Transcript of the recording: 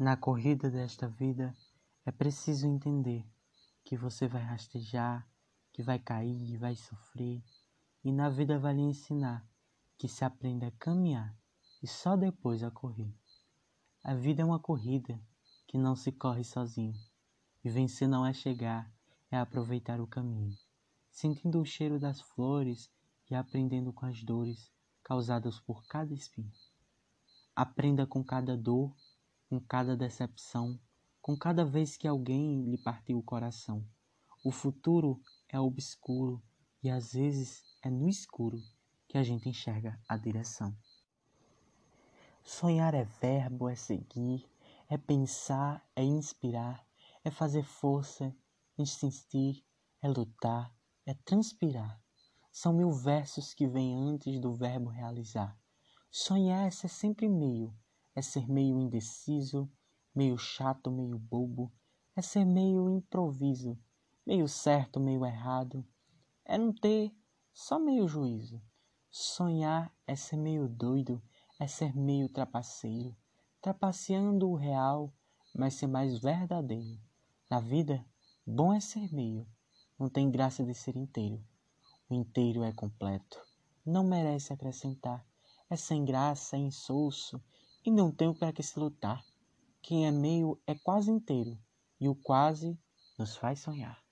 Na corrida desta vida é preciso entender que você vai rastejar, que vai cair, vai sofrer, e na vida vai lhe ensinar que se aprende a caminhar e só depois a correr. A vida é uma corrida que não se corre sozinho, e vencer não é chegar, é aproveitar o caminho, sentindo o cheiro das flores e aprendendo com as dores causadas por cada espinho. Aprenda com cada dor com cada decepção, com cada vez que alguém lhe partiu o coração. O futuro é obscuro e às vezes é no escuro que a gente enxerga a direção. Sonhar é verbo, é seguir, é pensar, é inspirar, é fazer força, insistir, é lutar, é transpirar. São mil versos que vêm antes do verbo realizar. Sonhar é ser sempre meio, é ser meio indeciso, meio chato, meio bobo, é ser meio improviso, meio certo, meio errado, é não ter só meio juízo. Sonhar é ser meio doido, é ser meio trapaceiro, trapaceando o real, mas ser mais verdadeiro. Na vida, bom é ser meio, não tem graça de ser inteiro. O inteiro é completo, não merece acrescentar, é sem graça, é insosso, e não tem para que se lutar. Quem é meio é quase inteiro, e o quase nos faz sonhar.